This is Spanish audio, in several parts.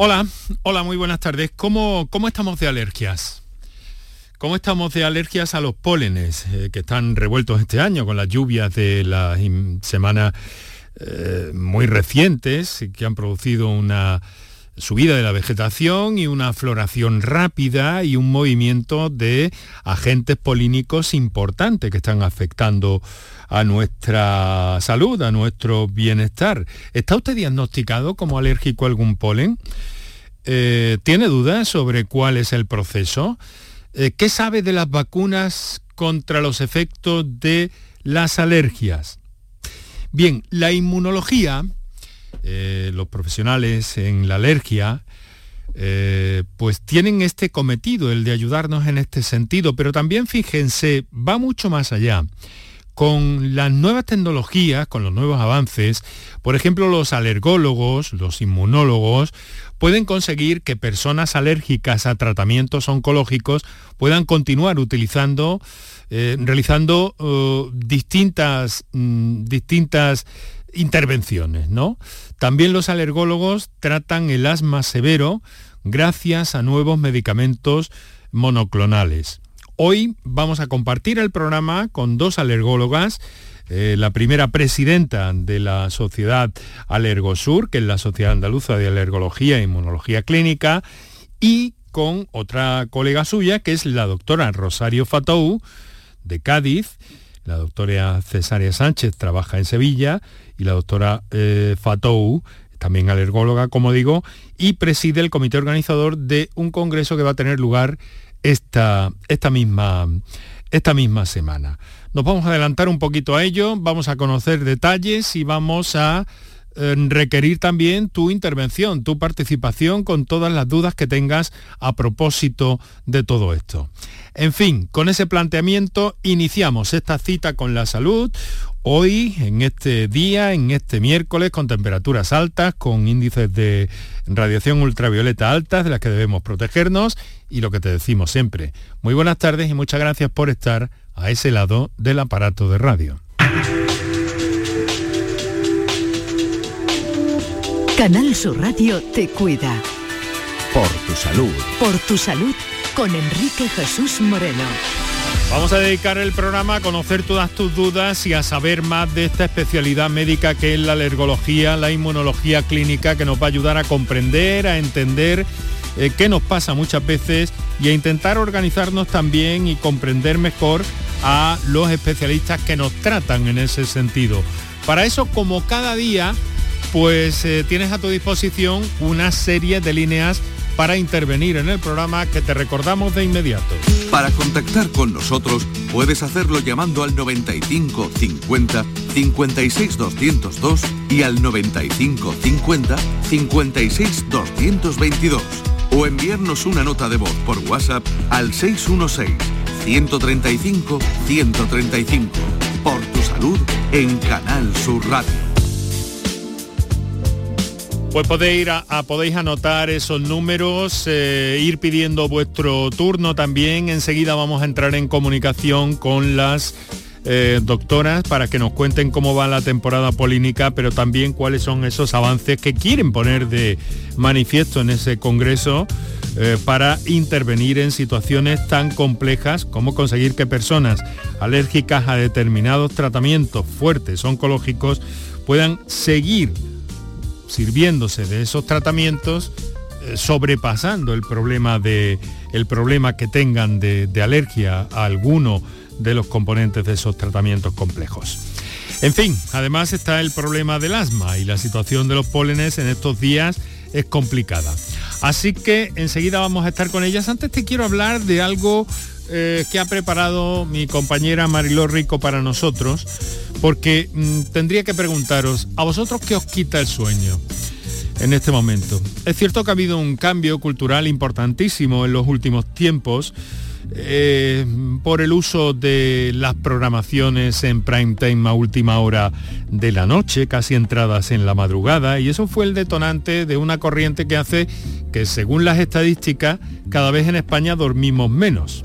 Hola, hola, muy buenas tardes. ¿Cómo, cómo estamos de alergias? ¿Cómo estamos de alergias a los pólenes eh, que están revueltos este año con las lluvias de las semanas eh, muy recientes que han producido una subida de la vegetación y una floración rápida y un movimiento de agentes polínicos importantes que están afectando a nuestra salud, a nuestro bienestar. ¿Está usted diagnosticado como alérgico a algún polen? Eh, ¿Tiene dudas sobre cuál es el proceso? Eh, ¿Qué sabe de las vacunas contra los efectos de las alergias? Bien, la inmunología eh, los profesionales en la alergia, pues tienen este cometido, el de ayudarnos en este sentido, pero también fíjense, va mucho más allá. Con las nuevas tecnologías, con los nuevos avances, por ejemplo, los alergólogos, los inmunólogos, pueden conseguir que personas alérgicas a tratamientos oncológicos puedan continuar utilizando, eh, realizando distintas, mm, distintas intervenciones, ¿no? También los alergólogos tratan el asma severo gracias a nuevos medicamentos monoclonales. Hoy vamos a compartir el programa con dos alergólogas, eh, la primera presidenta de la Sociedad Alergosur, que es la Sociedad Andaluza de Alergología e Inmunología Clínica, y con otra colega suya, que es la doctora Rosario Fatou, de Cádiz. La doctora Cesaria Sánchez trabaja en Sevilla y la doctora eh, Fatou, también alergóloga, como digo, y preside el comité organizador de un congreso que va a tener lugar esta, esta, misma, esta misma semana. Nos vamos a adelantar un poquito a ello, vamos a conocer detalles y vamos a eh, requerir también tu intervención, tu participación con todas las dudas que tengas a propósito de todo esto. En fin, con ese planteamiento iniciamos esta cita con la salud, Hoy, en este día, en este miércoles, con temperaturas altas, con índices de radiación ultravioleta altas de las que debemos protegernos y lo que te decimos siempre. Muy buenas tardes y muchas gracias por estar a ese lado del aparato de radio. Canal Sur Radio te cuida. Por tu salud. Por tu salud con Enrique Jesús Moreno. Vamos a dedicar el programa a conocer todas tus dudas y a saber más de esta especialidad médica que es la alergología, la inmunología clínica, que nos va a ayudar a comprender, a entender eh, qué nos pasa muchas veces y a intentar organizarnos también y comprender mejor a los especialistas que nos tratan en ese sentido. Para eso, como cada día, pues eh, tienes a tu disposición una serie de líneas para intervenir en el programa que te recordamos de inmediato. Para contactar con nosotros puedes hacerlo llamando al 95 50 56 202 y al 95 50 56 222 o enviarnos una nota de voz por WhatsApp al 616 135 135 por tu salud en Canal Sur Radio. Pues podéis anotar esos números, eh, ir pidiendo vuestro turno también. Enseguida vamos a entrar en comunicación con las eh, doctoras para que nos cuenten cómo va la temporada polínica, pero también cuáles son esos avances que quieren poner de manifiesto en ese congreso eh, para intervenir en situaciones tan complejas como conseguir que personas alérgicas a determinados tratamientos fuertes oncológicos puedan seguir sirviéndose de esos tratamientos, eh, sobrepasando el problema, de, el problema que tengan de, alergia a alguno de los componentes de esos tratamientos complejos. En fin, además está el problema del asma y la situación de los pólenes en estos días es complicada. Así que enseguida vamos a estar con ellas. Antes te quiero hablar de algo eh, que ha preparado mi compañera Mariló Rico para nosotros, porque mm, tendría que preguntaros, ¿a vosotros qué os quita el sueño? en este momento. Es cierto que ha habido un cambio cultural importantísimo en los últimos tiempos eh, por el uso de las programaciones en prime time a última hora de la noche, casi entradas en la madrugada, y eso fue el detonante de una corriente que hace que, según las estadísticas, cada vez en España dormimos menos.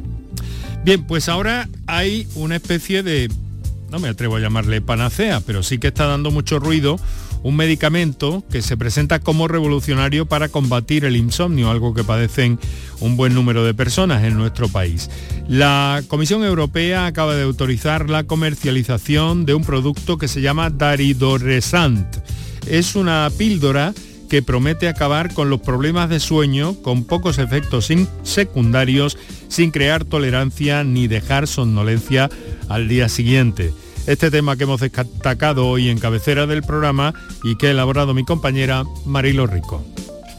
Bien, pues ahora hay una especie de, no me atrevo a llamarle panacea, pero sí que está dando mucho ruido, un medicamento que se presenta como revolucionario para combatir el insomnio, algo que padecen un buen número de personas en nuestro país. La Comisión Europea acaba de autorizar la comercialización de un producto que se llama Daridoresant. Es una píldora que promete acabar con los problemas de sueño con pocos efectos secundarios sin crear tolerancia ni dejar somnolencia al día siguiente. Este tema que hemos destacado hoy en cabecera del programa y que ha elaborado mi compañera Marilo Rico.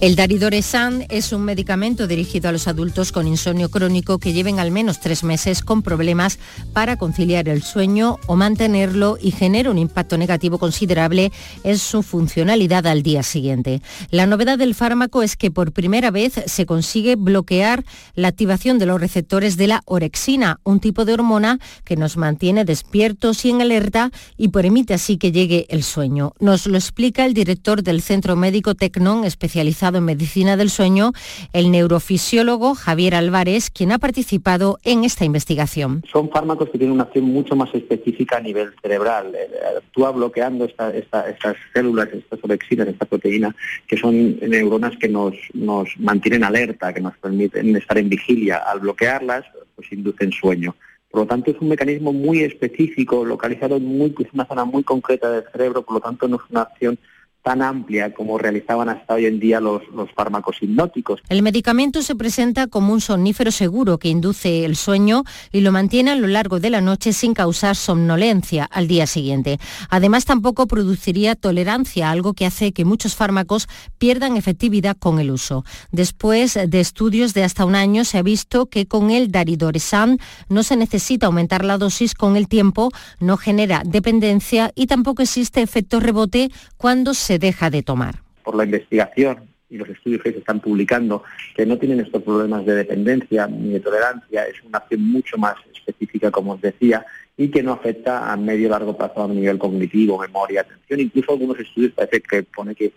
El Daridoresan es un medicamento dirigido a los adultos con insomnio crónico que lleven al menos tres meses con problemas para conciliar el sueño o mantenerlo y genera un impacto negativo considerable en su funcionalidad al día siguiente. La novedad del fármaco es que por primera vez se consigue bloquear la activación de los receptores de la orexina, un tipo de hormona que nos mantiene despiertos y en alerta y permite así que llegue el sueño. Nos lo explica el director del Centro Médico Tecnon especializado en medicina del sueño, el neurofisiólogo Javier Álvarez, quien ha participado en esta investigación. Son fármacos que tienen una acción mucho más específica a nivel cerebral. Eh, actúa bloqueando estas células, estas orexinas, esta proteína, que son neuronas que nos, nos mantienen alerta, que nos permiten estar en vigilia. Al bloquearlas, pues inducen sueño. Por lo tanto, es un mecanismo muy específico, localizado en muy, una zona muy concreta del cerebro, por lo tanto, no es una acción tan amplia como realizaban hasta hoy en día los, los, fármacos hipnóticos. El medicamento se presenta como un somnífero seguro que induce el sueño y lo mantiene a lo largo de la noche sin causar somnolencia al día siguiente. Además, tampoco produciría tolerancia, algo que hace que muchos fármacos pierdan efectividad con el uso. Después de estudios de hasta un año, se ha visto que con el daridoresan no se necesita aumentar la dosis con el tiempo, no genera dependencia y tampoco existe efecto rebote cuando se deja de tomar. Por la investigación y los estudios que se están publicando, que no tienen estos problemas de dependencia ni de tolerancia, es una acción mucho más específica, como os decía, y que no afecta a medio y largo plazo a nivel cognitivo, memoria, atención. Incluso algunos estudios parece que pone que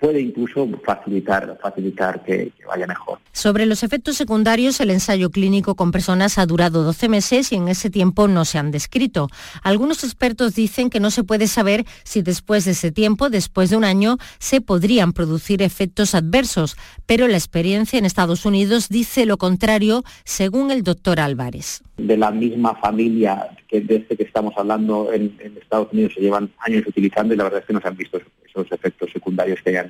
puede incluso facilitar, facilitar que, vaya mejor. Sobre los efectos secundarios, el ensayo clínico con personas ha durado 12 meses y en ese tiempo no se han descrito. Algunos expertos dicen que no se puede saber si después de ese tiempo, después de un año, se podrían producir efectos adversos, pero la experiencia en Estados Unidos dice lo contrario, según el doctor Álvarez. De la misma familia que desde que estamos hablando en, en Estados Unidos se llevan años utilizando y la verdad es que no se han visto esos efectos secundarios que hayan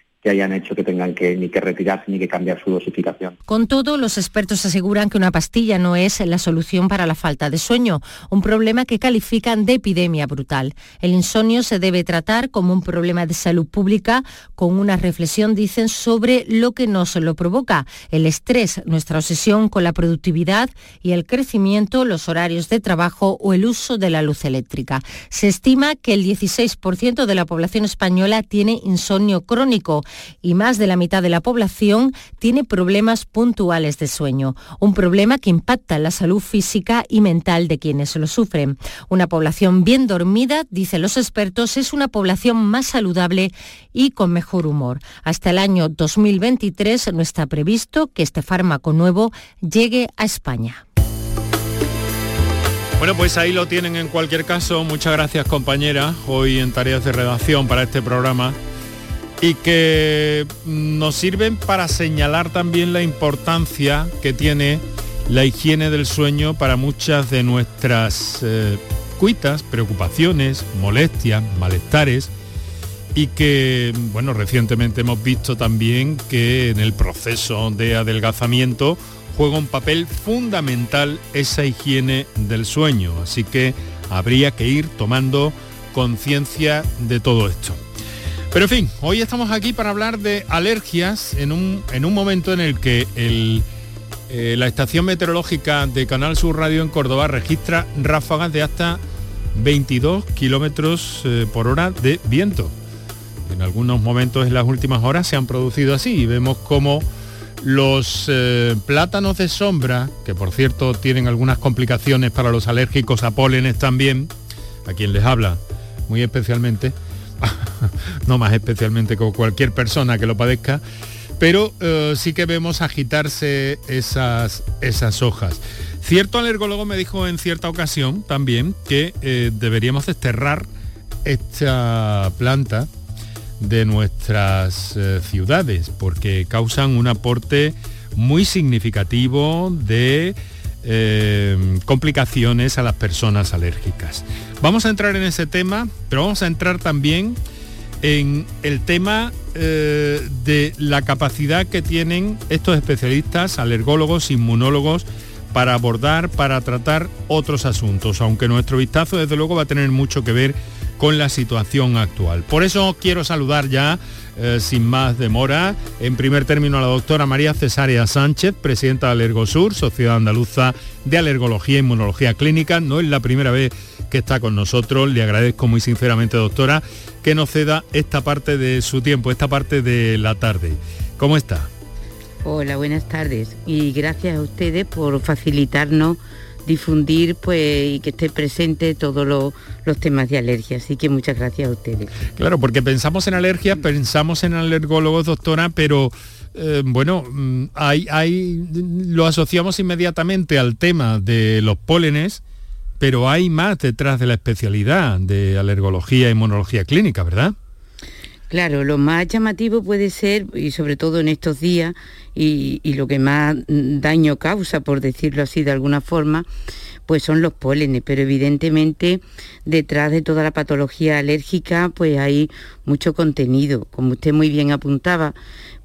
que hayan hecho que tengan que ni que retirarse ni que cambiar su dosificación. Con todo, los expertos aseguran que una pastilla no es la solución para la falta de sueño, un problema que califican de epidemia brutal. El insomnio se debe tratar como un problema de salud pública con una reflexión, dicen, sobre lo que nos lo provoca, el estrés, nuestra obsesión con la productividad y el crecimiento, los horarios de trabajo o el uso de la luz eléctrica. Se estima que el 16% de la población española tiene insomnio crónico y más de la mitad de la población tiene problemas puntuales de sueño, un problema que impacta en la salud física y mental de quienes lo sufren. Una población bien dormida, dicen los expertos, es una población más saludable y con mejor humor. Hasta el año 2023 no está previsto que este fármaco nuevo llegue a España. Bueno, pues ahí lo tienen en cualquier caso. Muchas gracias compañera, hoy en tareas de redacción para este programa y que nos sirven para señalar también la importancia que tiene la higiene del sueño para muchas de nuestras eh, cuitas, preocupaciones, molestias, malestares y que, bueno, recientemente hemos visto también que en el proceso de adelgazamiento juega un papel fundamental esa higiene del sueño, así que habría que ir tomando conciencia de todo esto. Pero en fin, hoy estamos aquí para hablar de alergias en un, en un momento en el que eh, la estación meteorológica de Canal Sur Radio en Córdoba registra ráfagas de hasta 22 kilómetros eh, por hora de viento. En algunos momentos en las últimas horas se han producido así y vemos como los eh, plátanos de sombra, que por cierto tienen algunas complicaciones para los alérgicos a pólenes también, a quien les habla muy especialmente, no más especialmente como cualquier persona que lo padezca, pero eh, sí que vemos agitarse esas, esas hojas. Cierto alergólogo me dijo en cierta ocasión también que eh, deberíamos desterrar esta planta de nuestras eh, ciudades, porque causan un aporte muy significativo de eh, complicaciones a las personas alérgicas. Vamos a entrar en ese tema, pero vamos a entrar también en el tema eh, de la capacidad que tienen estos especialistas, alergólogos, inmunólogos, para abordar, para tratar otros asuntos, aunque nuestro vistazo desde luego va a tener mucho que ver con la situación actual. Por eso quiero saludar ya, eh, sin más demora, en primer término a la doctora María Cesárea Sánchez, presidenta de Alergosur, Sociedad Andaluza de Alergología e Inmunología Clínica. No es la primera vez que está con nosotros. Le agradezco muy sinceramente, doctora, que nos ceda esta parte de su tiempo, esta parte de la tarde. ¿Cómo está? Hola, buenas tardes y gracias a ustedes por facilitarnos difundir pues y que esté presente todos los, temas de alergia. Así que muchas gracias a ustedes. Claro, porque pensamos en alergia, pensamos en alergólogos, doctora, pero eh, bueno, mm, hay, hay, lo asociamos inmediatamente al tema de los pólenes, pero hay más detrás de la especialidad de alergología y inmunología clínica, ¿verdad? Claro, lo más llamativo puede ser, y sobre todo en estos días, y, lo que más daño causa, por decirlo así de alguna forma, pues son los pólenes, pero evidentemente detrás de toda la patología alérgica pues hay mucho contenido, como usted muy bien apuntaba,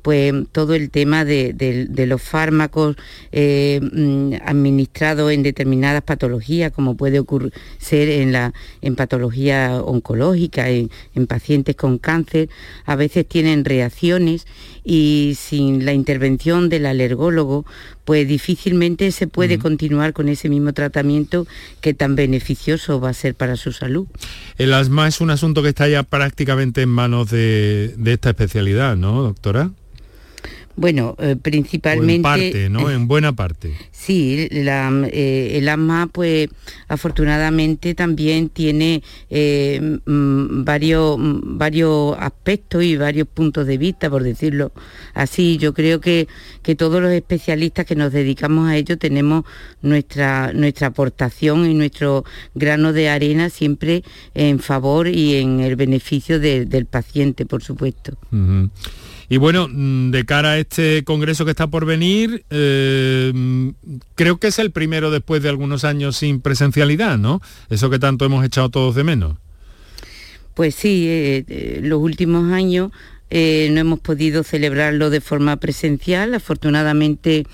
pues todo el tema de, los fármacos eh, mm, administrados en determinadas patologías, como puede ocurrir ser en, la, en patología oncológica, en, pacientes con cáncer, a veces tienen reacciones y sin la intervención del alergólogo, pues difícilmente se puede continuar con ese mismo tratamiento que tan beneficioso va a ser para su salud. El asma es un asunto que está ya prácticamente en manos de, de esta especialidad, ¿no, doctora? Bueno, eh, principalmente... en parte, ¿no? En buena parte. Sí, eh, el asma, pues afortunadamente también tiene eh, mm, varios, mm, varios aspectos y varios puntos de vista, por decirlo así. Yo creo que, que todos los especialistas que nos dedicamos a ello tenemos nuestra, nuestra aportación y nuestro grano de arena siempre en favor y en el beneficio del paciente, por supuesto. Y bueno, mm, de cara a este congreso que está por venir, eh, creo que es el primero después de algunos años sin presencialidad, ¿no? Eso que tanto hemos echado todos de menos. Pues sí, eh, eh, los últimos años no hemos podido celebrarlo de forma presencial. Afortunadamente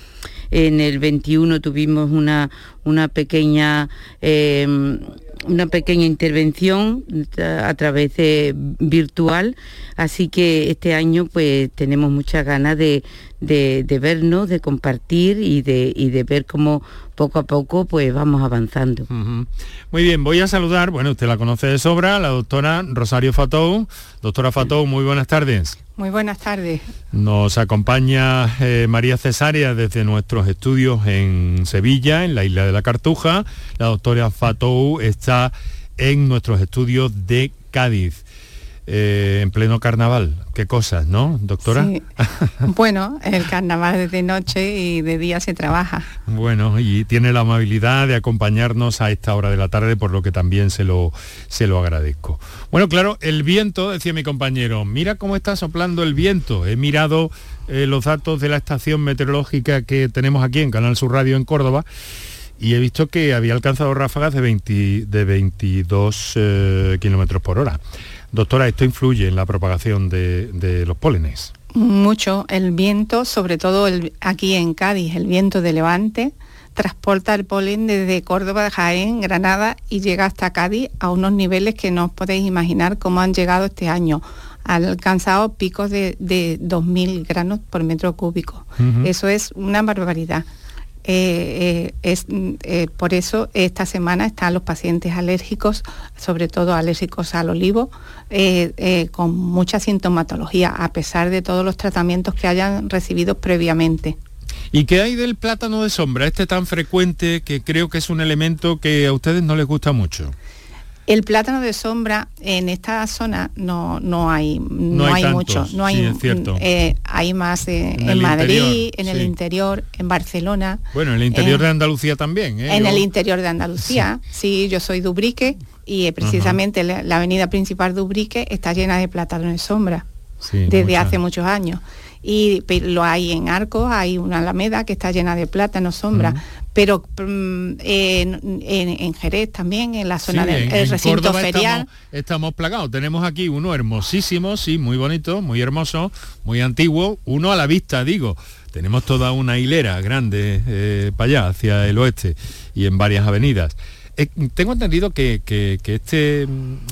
en el 21 tuvimos una, una pequeña una pequeña intervención a través de virtual, así que este año pues tenemos muchas ganas de, de, vernos, de compartir y de, y de ver cómo poco a poco pues vamos avanzando. Muy bien, voy a saludar, bueno, usted la conoce de sobra, la doctora Rosario Fatou. Doctora Fatou, muy buenas tardes. Muy buenas tardes. Nos acompaña eh, María Cesárea desde nuestros estudios en Sevilla, en la isla de la Cartuja. La doctora Fatou está en nuestros estudios de Cádiz. Eh, en pleno carnaval. Qué cosas, ¿no, doctora? bueno, el carnaval es de noche y de día se trabaja. Bueno, y tiene la amabilidad de acompañarnos a esta hora de la tarde, por lo que también se lo, se lo agradezco. Bueno, claro, el viento, decía mi compañero, mira cómo está soplando el viento. He mirado eh, los datos de la estación meteorológica que tenemos aquí en Canal Sur Radio en Córdoba y he visto que había alcanzado ráfagas de, 20, de 22 eh, kilómetros por hora. Doctora, ¿esto influye en la propagación de, los pólenes? Mucho. El viento, sobre todo aquí en Cádiz, el viento de levante, transporta el polen desde Córdoba, Jaén, Granada y llega hasta Cádiz a unos niveles que no os podéis imaginar cómo han llegado este año. Han alcanzado picos de, 2.000 granos por metro cúbico. Eso es una barbaridad. Eh, eh, es, eh, por eso esta semana están los pacientes alérgicos, sobre todo alérgicos al olivo, con mucha sintomatología, a pesar de todos los tratamientos que hayan recibido previamente. ¿Y qué hay del plátano de sombra, este tan frecuente que creo que es un elemento que a ustedes no les gusta mucho? El plátano de sombra en esta zona no, no hay, no, hay, mucho. No hay, eh, hay más en, Madrid, en el interior, en Barcelona. Bueno, en el interior de Andalucía también. ¿eh? En el interior de Andalucía, sí. yo soy de Ubrique y precisamente la, avenida principal de Ubrique está llena de plátano de sombra. desde hace muchos años y lo hay en Arcos, hay una alameda que está llena de plátano, sombra, pero mm, en, Jerez también, en la zona del recinto ferial. Estamos, plagados, tenemos aquí uno hermosísimo, sí, muy bonito, muy hermoso, muy antiguo, uno a la vista, digo. Tenemos toda una hilera grande eh, para allá, hacia el oeste, y en varias avenidas. Eh, tengo entendido que, que, este,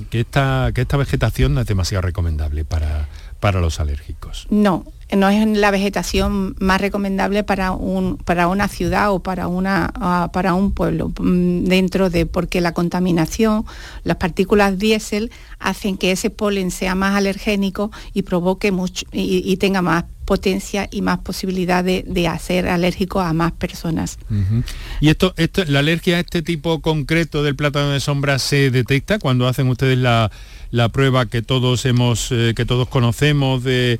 que, esta, que esta vegetación no es demasiado recomendable para, para los alérgicos. No, no es la vegetación más recomendable para, un, para una ciudad o para, una, ah, para un pueblo, mm, dentro de, porque la contaminación, las partículas diésel hacen que ese polen sea más alergénico y provoque mucho y, tenga más potencia y más posibilidad de, hacer alérgico a más personas. ¿Y esto, esto, la alergia a este tipo concreto del plátano de sombra se detecta cuando hacen ustedes la la prueba que todos hemos, eh, que todos conocemos de,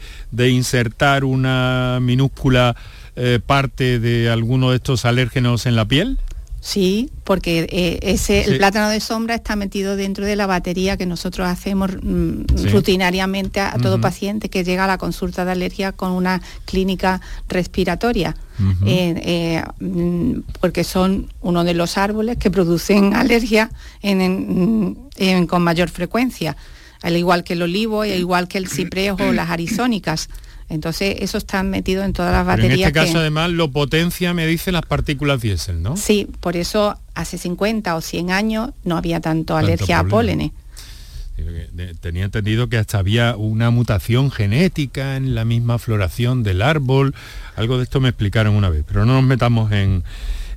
insertar una minúscula eh, parte de alguno de estos alérgenos en la piel? Sí, porque eh, ese, el plátano de sombra está metido dentro de la batería que nosotros hacemos mm, rutinariamente a, todo paciente que llega a la consulta de alergia con una clínica respiratoria. Mm, porque son uno de los árboles que producen alergia con mayor frecuencia, al igual que el olivo, al igual que el ciprés o las arizónicas. Entonces, eso está metido en todas las baterías. en este caso, además, lo potencia, me dicen, las partículas diésel, ¿no? Sí, por eso hace 50 o 100 años no había tanto, alergia a pólenes. Tenía entendido que hasta había una mutación genética en la misma floración del árbol. Algo de esto me explicaron una vez, pero no nos metamos en,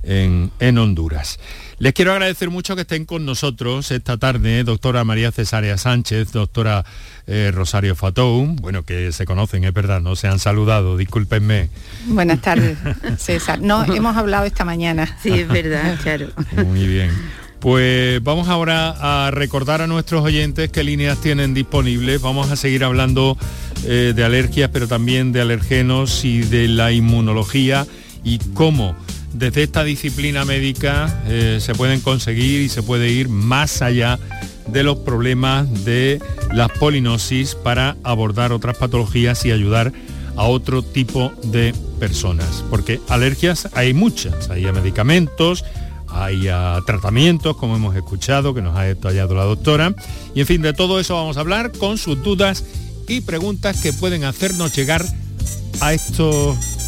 en, Honduras. Les quiero agradecer mucho que estén con nosotros esta tarde, doctora María Cesárea Sánchez, doctora eh, Rosario Fatou, bueno, que se conocen, es verdad, no se han saludado, discúlpenme. Buenas tardes, César. No, hemos hablado esta mañana. Sí, es verdad, claro. Muy bien. Pues vamos ahora a recordar a nuestros oyentes qué líneas tienen disponibles. Vamos a seguir hablando eh, de alergias, pero también de alergenos y de la inmunología y cómo desde esta disciplina médica eh, se pueden conseguir y se puede ir más allá de los problemas de las polinosis para abordar otras patologías y ayudar a otro tipo de personas. Porque alergias hay muchas, hay a medicamentos, hay a tratamientos, como hemos escuchado, que nos ha detallado la doctora. Y en fin, de todo eso vamos a hablar con sus dudas y preguntas que pueden hacernos llegar a estos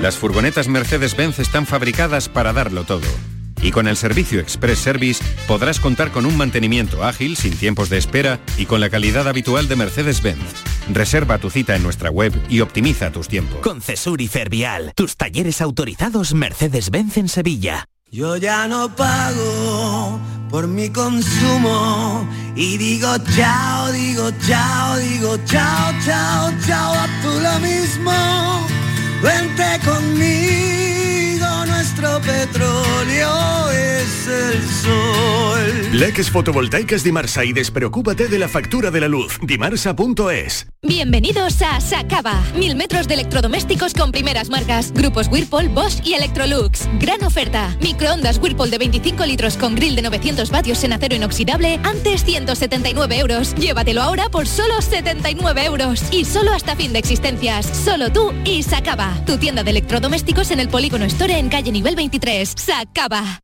Las furgonetas Mercedes-Benz están fabricadas para darlo todo y con el servicio Express Service podrás contar con un mantenimiento ágil, sin tiempos de espera y con la calidad habitual de Mercedes-Benz. Reserva tu cita en nuestra web y optimiza tus tiempos. Con Cesur y Fervial, tus talleres autorizados Mercedes-Benz en Sevilla. Yo ya no pago por mi consumo y digo chao, digo chao, digo chao, chao, chao, a tú lo mismo. Sol. Leques fotovoltaicas Dimarsa y despreocúpate de la factura de la luz. Dimarsa.es. Bienvenidos a Sacaba. Mil metros de electrodomésticos con primeras marcas. Grupos Whirlpool, Bosch y Electrolux. Gran oferta. Microondas Whirlpool de 25 litros con grill de 900 vatios en acero inoxidable. Antes 179 euros. Llévatelo ahora por solo 79 euros. Y solo hasta fin de existencias. Solo tú y Sacaba. Tu tienda de electrodomésticos en el Polígono Store en calle nivel 23. Sacaba.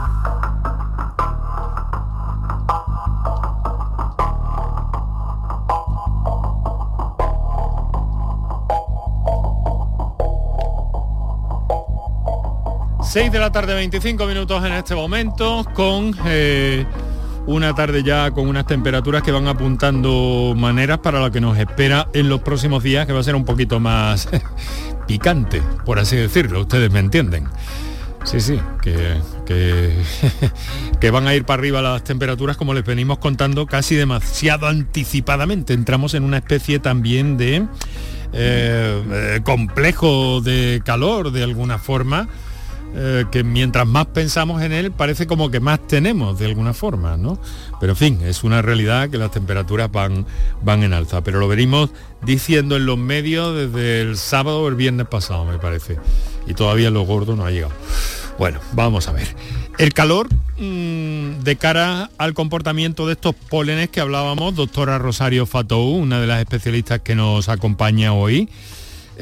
6 de la tarde, 25 minutos en este momento, con eh, una tarde ya con unas temperaturas que van apuntando maneras para lo que nos espera en los próximos días, que va a ser un poquito más picante, por así decirlo, ustedes me entienden. Sí, sí, que, que, van a ir para arriba las temperaturas como les venimos contando casi demasiado anticipadamente. Entramos en una especie también de eh, eh, complejo de calor de alguna forma eh, que mientras más pensamos en él parece como que más tenemos de alguna forma, ¿no? Pero en fin, es una realidad que las temperaturas van, van en alza, pero lo venimos diciendo en los medios desde el sábado o el viernes pasado, me parece, y todavía lo gordo no ha llegado. Bueno, vamos a ver. El calor mm, de cara al comportamiento de estos pólenes que hablábamos, doctora Rosario Fatou, una de las especialistas que nos acompaña hoy,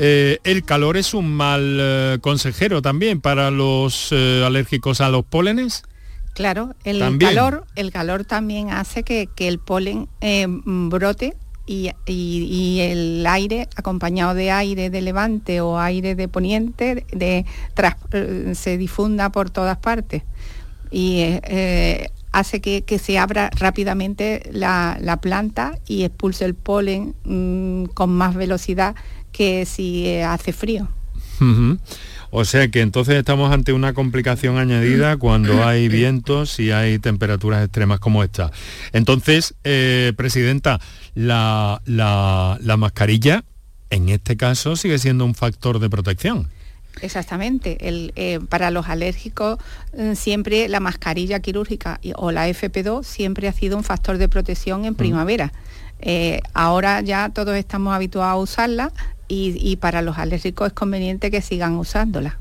eh, el calor es un mal eh, consejero también para los eh, alérgicos a los pólenes. Claro, el calor, el calor también hace que, el polen brote y, el aire, acompañado de aire de levante o aire de poniente, se difunda por todas partes. Y hace que, se abra rápidamente la, planta y expulse el polen mm, con más velocidad que si eh, hace frío. O sea que entonces estamos ante una complicación añadida cuando hay vientos y hay temperaturas extremas como esta. Entonces, eh, Presidenta, la, mascarilla en este caso sigue siendo un factor de protección. Exactamente. Eh, para los alérgicos siempre la mascarilla quirúrgica o la FP2 siempre ha sido un factor de protección en primavera. ahora ya todos estamos habituados a usarla, y, para los alérgicos es conveniente que sigan usándola.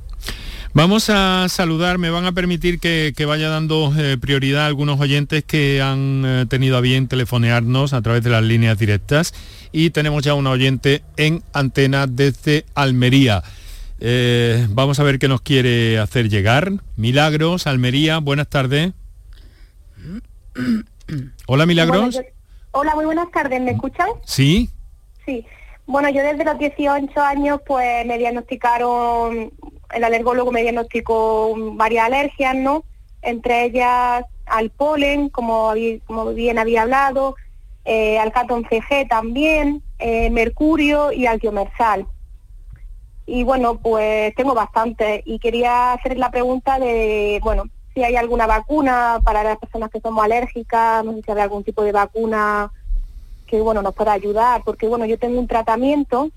Vamos a saludar, me van a permitir que, vaya dando eh, prioridad a algunos oyentes que han eh, tenido a bien telefonearnos a través de las líneas directas y tenemos ya un oyente en antena desde Almería. Eh, vamos a ver qué nos quiere hacer llegar. Milagros, Almería, buenas tardes. Hola Milagros. hola, muy buenas tardes, ¿me escuchan? Sí. Sí. Bueno, yo desde los 18 años pues me diagnosticaron, el alergólogo me diagnosticó varias alergias, ¿no? Entre ellas al polen, como, bien había hablado, eh, al catón CG también, eh, mercurio y al diomersal. Y bueno, pues tengo bastante y quería hacer la pregunta de, bueno, si hay alguna vacuna para las personas que somos alérgicas, no sé si hay algún tipo de vacuna que bueno nos pueda ayudar, porque bueno, yo tengo un tratamiento,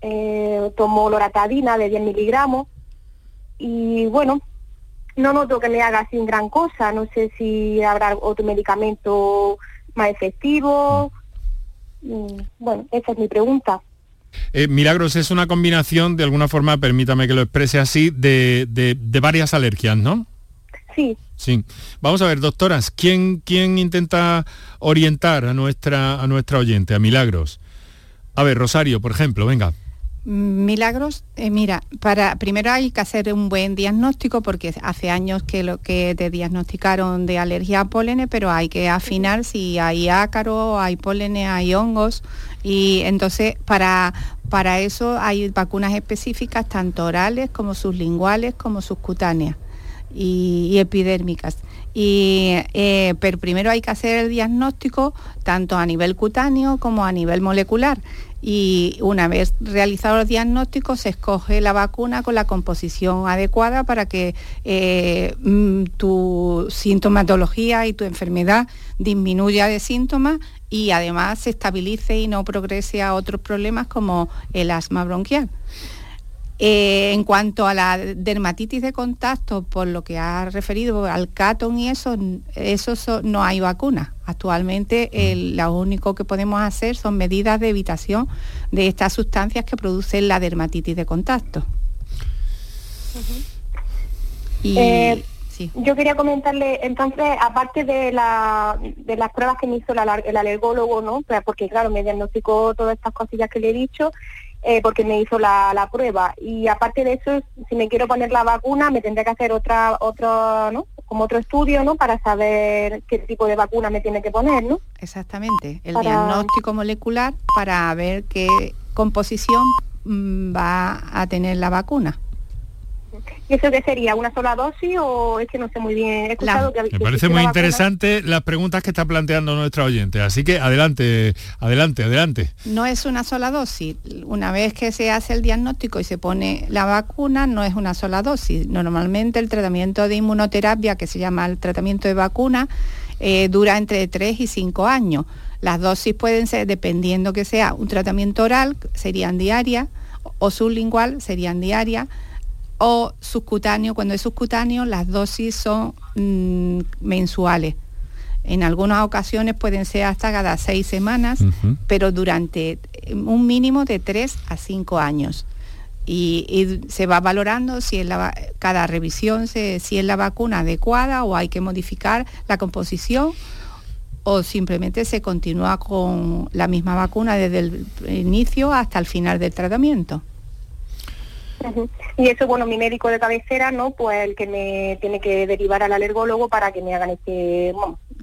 eh, tomo loratadina de 10 miligramos y bueno, no noto que me haga sin gran cosa, no sé si habrá otro medicamento más efectivo. Mm, bueno, esa es mi pregunta. Eh, Milagros, es una combinación, de alguna forma, permítame que lo exprese así, de, de, de varias alergias, ¿no? Sí. Sí. Vamos a ver, doctoras, ¿quién, quién intenta orientar a nuestra, a nuestra oyente, a Milagros? A ver, Rosario, por ejemplo, venga. Milagros, eh, mira, para primero hay que hacer un buen diagnóstico porque hace años que lo que te diagnosticaron de alergia a pólenes, pero hay que afinar si hay ácaro, hay pólenes, hay hongos y entonces para para eso hay vacunas específicas tanto orales como sublinguales como subcutáneas y, epidérmicas. Y, eh, pero primero hay que hacer el diagnóstico tanto a nivel cutáneo como a nivel molecular. y una vez realizado los diagnósticos se escoge la vacuna con la composición adecuada para que eh, mm, tu sintomatología y tu enfermedad disminuya de síntomas y además se estabilice y no progrese a otros problemas como el asma bronquial. Eh, en cuanto a la dermatitis de contacto, por lo que ha referido al catón y eso, eso no hay vacuna. Actualmente lo único que podemos hacer son medidas de evitación de estas sustancias que producen la dermatitis de contacto. Eh, yo quería comentarle, entonces, aparte de, de las pruebas que me hizo el alergólogo, ¿no? Porque claro, me diagnosticó todas estas cosillas que le he dicho, eh, porque me hizo la, prueba. Y aparte de eso, si me quiero poner la vacuna, me tendría que hacer otra, otro, ¿no? Como otro estudio, ¿no? Para saber qué tipo de vacuna me tiene que poner, ¿no? Exactamente. El diagnóstico molecular para ver qué composición mm, va a tener la vacuna. ¿Y eso qué sería? ¿Una sola dosis o es que no sé muy bien? Me parece muy interesante las preguntas que está planteando nuestra oyente, así que adelante, adelante, adelante. No es una sola dosis. Una vez que se hace el diagnóstico y se pone la vacuna, no es una sola dosis. Normalmente el tratamiento de inmunoterapia, que se llama el tratamiento de vacuna, eh, dura entre 3 y 5 años. Las dosis pueden ser, dependiendo que sea un tratamiento oral, serían diarias, o sublingual, serían diarias, o subcutáneo, cuando es subcutáneo las dosis son mm, mensuales. En algunas ocasiones pueden ser hasta cada seis semanas, pero durante eh, un mínimo de tres a cinco años. Y, se va valorando si es la, cada revisión si es la vacuna adecuada o hay que modificar la composición o simplemente se continúa con la misma vacuna desde el inicio hasta el final del tratamiento. Y eso, bueno, mi médico de cabecera, ¿no? Pues el que me tiene que derivar al alergólogo para que me hagan este,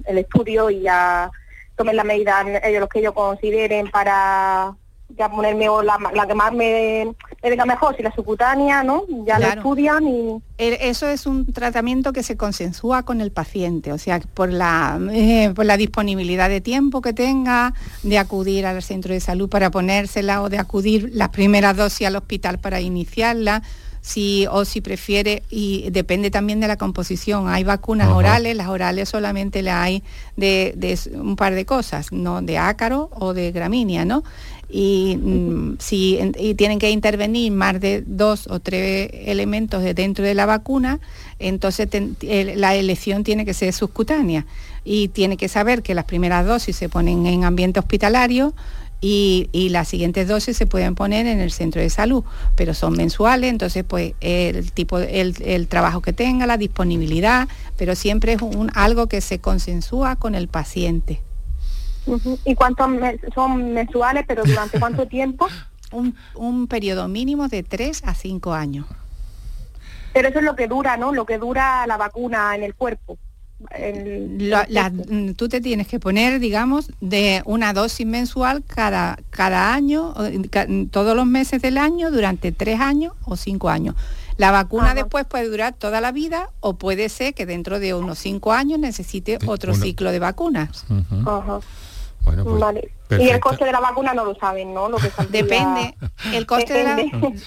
el estudio y ya tomen las medidas ellos los que ellos consideren para ya ponerme la, la que más me, venga mejor, si la subcutánea, ¿no? Ya la estudian y... Eso es un tratamiento que se consensúa con el paciente, o sea, por la, eh, por la disponibilidad de tiempo que tenga, de acudir al centro de salud para ponérsela o de acudir las primeras dosis al hospital para iniciarla. Si, o si prefiere, y depende también de la composición. Hay vacunas orales, las orales solamente le hay de, de, un par de cosas, ¿no? De ácaro o de gramínea, ¿no? y, mm, si, y tienen que intervenir más de dos o tres elementos de dentro de la vacuna, entonces la elección tiene que ser subcutánea y tiene que saber que las primeras dosis se ponen en ambiente hospitalario, y, las siguientes dosis se pueden poner en el centro de salud, pero son mensuales, entonces pues el tipo, el, trabajo que tenga, la disponibilidad, pero siempre es un, algo que se consensúa con el paciente. ¿Y cuántos son mensuales, pero durante cuánto tiempo? Un, periodo mínimo de 3 a 5 años. Pero eso es lo que dura, ¿no? Lo que dura la vacuna en el cuerpo. Mm, tú te tienes que poner, digamos, de una dosis mensual cada, cada año, todos los meses del año, durante tres años o cinco años. La vacuna después puede durar toda la vida o puede ser que dentro de unos cinco años necesite otro ciclo de vacunas. Pues, y el coste de la vacuna no lo saben, ¿no? Lo que depende. El coste, De la,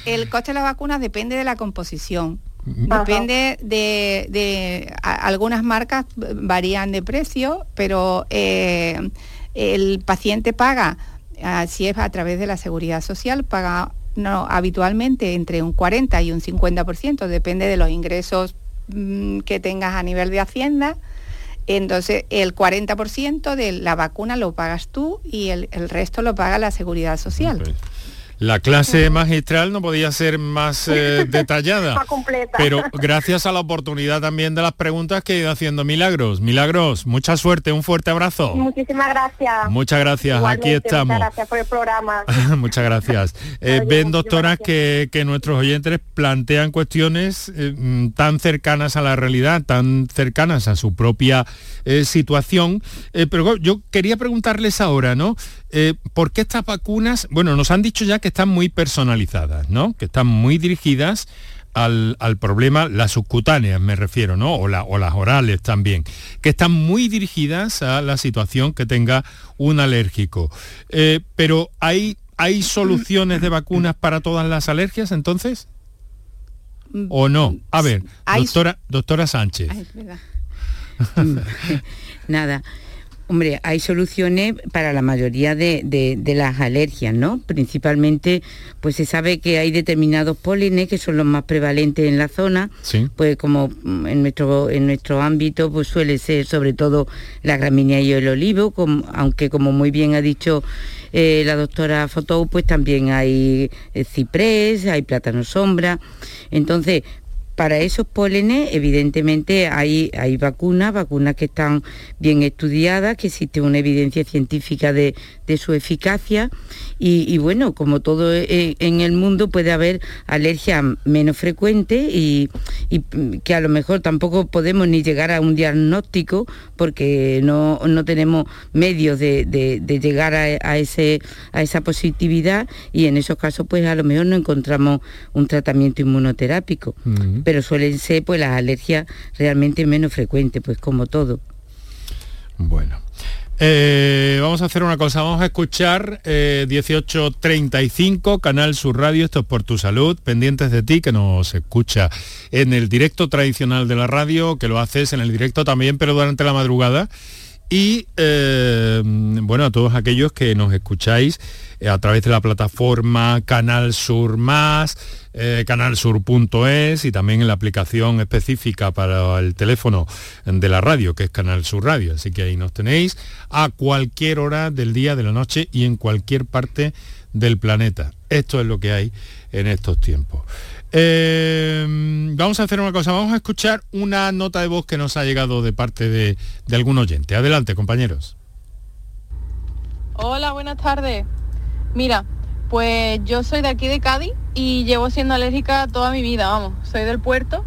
el coste de la vacuna depende de la composición. Depende de, algunas marcas varían de precio, pero eh, el paciente paga, ah, si es a través de la seguridad social, paga no, habitualmente entre un 40 y un 50%, depende de los ingresos mm, que tengas a nivel de Hacienda. Entonces, el 40% de la vacuna lo pagas tú y el, resto lo paga la seguridad social. La clase magistral no podía ser más eh, detallada, pero gracias a la oportunidad también de las preguntas que he ido haciendo Milagros. Milagros, mucha suerte, un fuerte abrazo. Muchísimas gracias. Muchas gracias, aquí estamos. Muchas gracias por el programa. muchas gracias. Eh, ven, doctoras, Que, nuestros oyentes plantean cuestiones eh, mm, tan cercanas a la realidad, tan cercanas a su propia situación. pero yo quería preguntarles ahora, ¿no? Eh, ¿por qué estas vacunas, bueno, nos han dicho ya que están muy personalizadas, ¿no? Que están muy dirigidas al, problema, las subcutáneas me refiero, ¿no? O, o, las orales también, que están muy dirigidas a la situación que tenga un alérgico. Eh, pero hay ¿hay soluciones de vacunas para todas las alergias entonces? ¿O no? A ver, doctora, doctora Sánchez. Nada. Hombre, hay soluciones para la mayoría de, las alergias, ¿no? Principalmente, pues se sabe que hay determinados pólenes que son los más prevalentes en la zona. Pues como en nuestro, en nuestro ámbito, pues suele ser sobre todo la gramínea y el olivo, aunque como muy bien ha dicho eh, la doctora Fotou, pues también hay eh, ciprés, hay plátano sombra. Entonces, para esos pólenes, evidentemente, hay, hay vacunas, vacunas que están bien estudiadas, que existe una evidencia científica de, su eficacia. Y, bueno, como todo e, e, en el mundo puede haber alergias menos frecuentes y, que a lo mejor tampoco podemos ni llegar a un diagnóstico porque no, tenemos medios de, llegar a, ese, a esa positividad y en esos casos pues a lo mejor no encontramos un tratamiento inmunoterápico pero suelen ser pues las alergias realmente menos frecuentes, pues como todo. Bueno. Eh, vamos a hacer una cosa, vamos a escuchar 1835, eh, Canal Sur Radio, esto es por tu salud, pendientes de ti, que nos escucha en el directo tradicional de la radio, que lo haces en el directo también, pero durante la madrugada. Y eh, bueno, a todos aquellos que nos escucháis a través de la plataforma Canal Sur Más, eh, canalsur.es y también en la aplicación específica para el teléfono de la radio, que es Canal Sur Radio. Así que ahí nos tenéis a cualquier hora del día, de la noche y en cualquier parte del planeta. Esto es lo que hay en estos tiempos. Eh, vamos a hacer una cosa, vamos a escuchar una nota de voz que nos ha llegado de parte de, de algún oyente. Adelante, compañeros. Hola, buenas tardes. Mira, pues yo soy de aquí de Cádiz y llevo siendo alérgica toda mi vida, vamos. Soy del puerto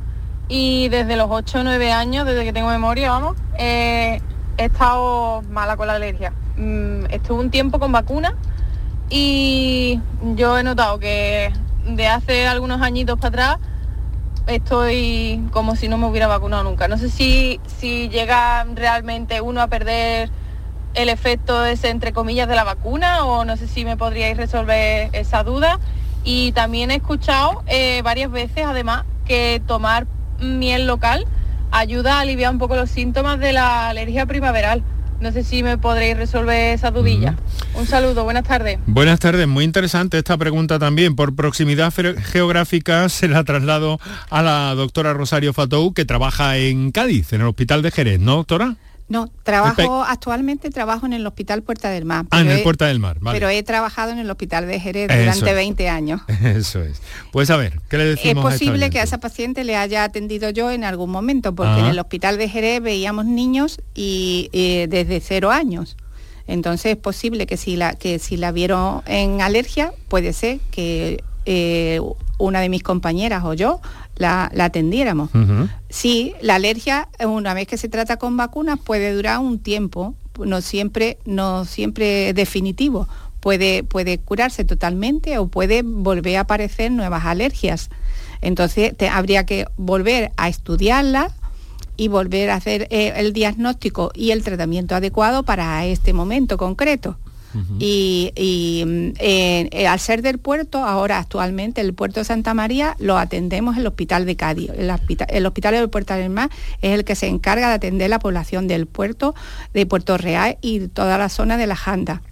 y desde los 8 o 9 años, desde que tengo memoria, vamos, he estado mala con la alergia. Mm, estuve un tiempo con vacuna y yo he notado que de hace algunos añitos para atrás estoy como si no me hubiera vacunado nunca. No sé si, si llega realmente uno a perder el efecto ese entre comillas de la vacuna o no sé si me podríais resolver esa duda. Y también he escuchado eh, varias veces además que tomar miel local ayuda a aliviar un poco los síntomas de la alergia primaveral. No sé si me podréis resolver esa dudilla. Un saludo, buenas tardes. Buenas tardes, muy interesante esta pregunta también. Por proximidad geográfica se la traslado a la doctora Rosario Fatou, que trabaja en Cádiz, en el Hospital de Jerez, ¿no, doctora? No, trabajo actualmente trabajo en el Hospital Puerta del Mar. Ah, en el Puerta del Mar, vale. Pero he trabajado en el Hospital de Jerez durante 20 años. Eso es. Pues a ver, ¿qué le decimos? Es posible que a esa paciente le haya atendido yo en algún momento, porque en el Hospital de Jerez veíamos niños y desde cero años. Entonces es posible que si la, que si la vieron en alergia, puede ser que eh, una de mis compañeras o yo la, atendiéramos. Sí, la alergia, una vez que se trata con vacunas, puede durar un tiempo, no siempre, no siempre definitivo. Puede, puede curarse totalmente o puede volver a aparecer nuevas alergias. Entonces habría que volver a estudiarla y volver a hacer eh, el diagnóstico y el tratamiento adecuado para este momento concreto. Y, eh, al ser del puerto, ahora actualmente el puerto de Santa María lo atendemos en el hospital de Cádiz. El hospital, del puerto del Mar es el que se encarga de atender la población del puerto, de Puerto Real y toda la zona de la Janda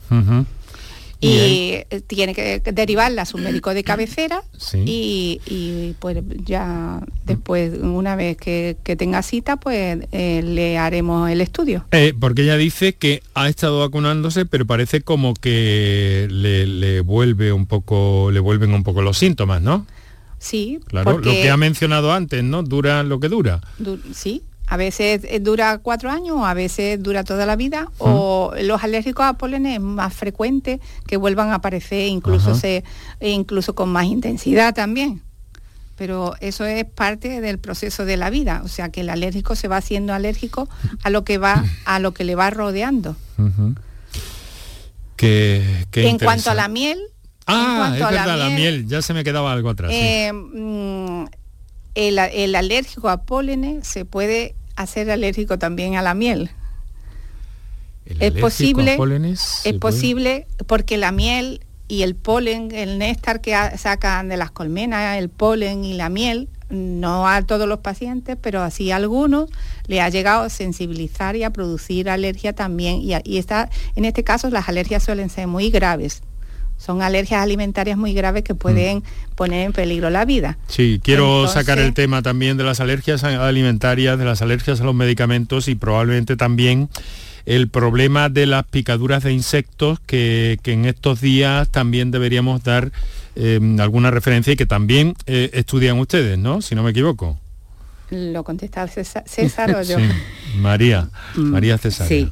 y tiene que derivarla a su médico de cabecera y, pues ya después, una vez que, tenga cita, pues eh, le haremos el estudio. Eh, porque ella dice que ha estado vacunándose, pero parece como que le, vuelve un poco, le vuelven un poco los síntomas, ¿no? Sí, claro, lo que ha mencionado antes, ¿no? Dura lo que dura. sí, a veces eh, dura cuatro años, a veces dura toda la vida, o los alérgicos a polen es más frecuente que vuelvan a aparecer, incluso, se, incluso con más intensidad también. Pero eso es parte del proceso de la vida, o sea que el alérgico se va haciendo alérgico a lo que va, a lo que le va rodeando. en cuanto a la miel, Ah, es verdad, la miel, ya se me quedaba algo atrás. Eh, mm, el, el, alérgico a pólenes se puede hacer alérgico también a la miel. Es posible, es posible porque la miel y el polen, el néctar que sacan de las colmenas, el polen y la miel, no a todos los pacientes, pero así a algunos le ha llegado a sensibilizar y a producir alergia también. Y, y está, en este caso las alergias suelen ser muy graves son alergias alimentarias muy graves que pueden mm. poner en peligro la vida. Sí, quiero sacar el tema también de las alergias alimentarias, de las alergias a los medicamentos y probablemente también el problema de las picaduras de insectos que, en estos días también deberíamos dar em, alguna referencia y que también eh, estudian ustedes, ¿no? Si no me equivoco. Lo contesta César, o yo. María, mm, María César. Sí,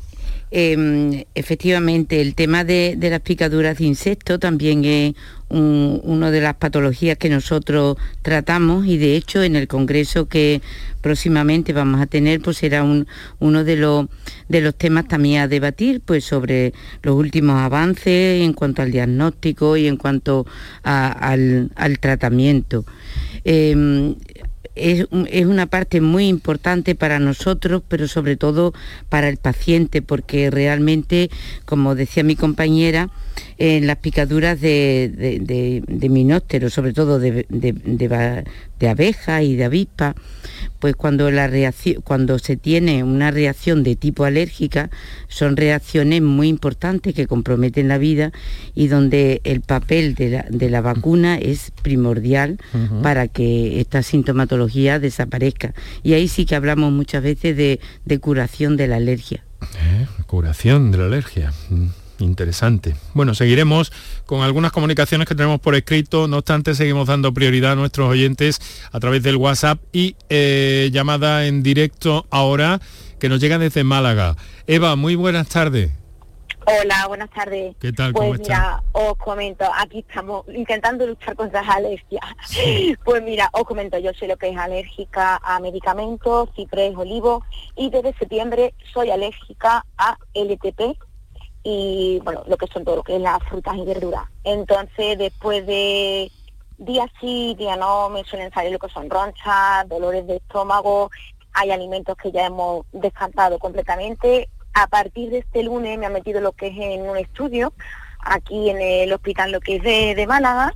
Em, efectivamente, el tema de, las picaduras de insectos también es una de las patologías que nosotros tratamos y de hecho en el congreso que próximamente vamos a tener pues será uno de los, de los temas también a debatir pues sobre los últimos avances en cuanto al diagnóstico y en cuanto al, tratamiento. Em, es, una parte muy importante para nosotros, pero sobre todo para el paciente, porque realmente, como decía mi compañera, en las picaduras de, de, sobre todo de, de, abeja y de avispa, pues cuando, la reacción, cuando se tiene una reacción de tipo alérgica, son reacciones muy importantes que comprometen la vida y donde el papel de la, vacuna es primordial para que esta sintomatología desaparezca. Y ahí sí que hablamos muchas veces de, curación de la alergia. Eh, curación de la alergia. Mm. Interesante. Bueno, seguiremos con algunas comunicaciones que tenemos por escrito, no obstante seguimos dando prioridad a nuestros oyentes a través del WhatsApp y eh, llamada en directo ahora que nos llega desde Málaga. Eva, muy buenas tardes. Hola, buenas tardes. ¿Qué tal? Pues mira, os comento, aquí estamos intentando luchar contra las alergias. Pues mira, os comento, yo soy lo que es alérgica a medicamentos, ciprés, olivo y desde septiembre soy alérgica a LTP, y bueno, lo que son todo lo que es las frutas y verduras. Entonces, después de días sí, días no, me suelen salir lo que son ronchas, dolores de estómago, hay alimentos que ya hemos descartado completamente. A partir de este lunes me han metido lo que es en un estudio, aquí en el hospital lo que es de, Málaga,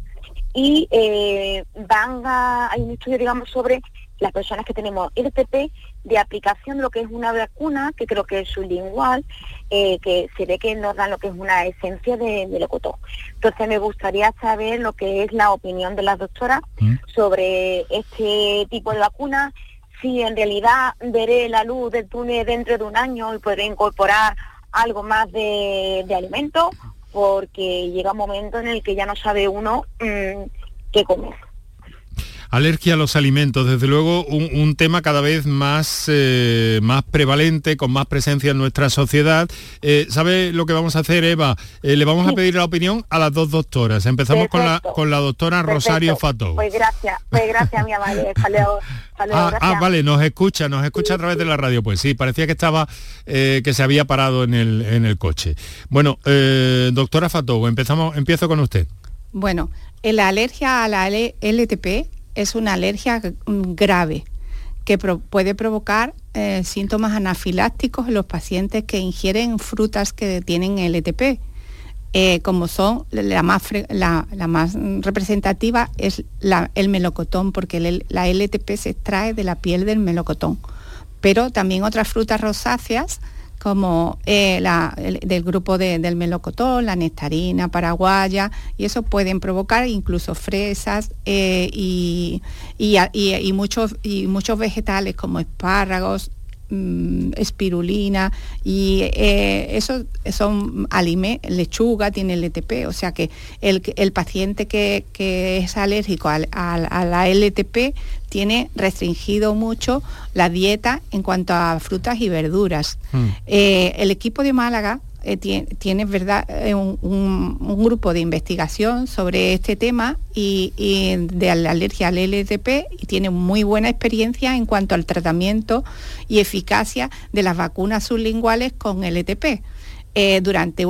y eh, van a, hay un estudio, digamos, sobre las personas que tenemos RTP de aplicación de lo que es una vacuna, que creo que es sublingual, eh, que se ve que nos dan lo que es una esencia de, de locotón. Entonces me gustaría saber lo que es la opinión de las doctoras mm. sobre este tipo de vacuna, si en realidad veré la luz del túnel dentro de un año y podré incorporar algo más de, de alimento, porque llega un momento en el que ya no sabe uno mm, qué comer. Alergia a los alimentos, desde luego un, tema cada vez más, eh, más prevalente, con más presencia en nuestra sociedad. Eh, ¿Sabe lo que vamos a hacer, Eva? Eh, le vamos a pedir la opinión a las dos doctoras. Empezamos con la, con la doctora Rosario Fato. Pues gracias, pues gracias, mi amable. Ah, ah, vale, nos escucha, nos escucha a través de la radio. Pues sí, parecía que estaba, que se había parado en el, en el coche. Bueno, doctora Fato, empezamos, empiezo con usted. Bueno, la alergia a la LTP es una alergia grave que puede provocar eh, síntomas anafilácticos en los pacientes que ingieren frutas que tienen LTP. Eh, como son la más, la, más representativa es el melocotón, porque la LTP se extrae de la piel del melocotón. Pero también otras frutas rosáceas como eh, del grupo del melocotón, la nectarina paraguaya, y eso pueden provocar incluso fresas eh, y, muchos, y muchos vegetales como espárragos, Mm, espirulina y eh, eso son alimentos, lechuga tiene LTP, o sea que el, el paciente que, es alérgico a, la LTP tiene restringido mucho la dieta en cuanto a frutas y verduras. Mm. Eh, el equipo de Málaga eh, tiene, verdad eh, un, grupo de investigación sobre este tema y, de la alergia al LTP y tiene muy buena experiencia en cuanto al tratamiento y eficacia de las vacunas sublinguales con LTP. Eh, durante,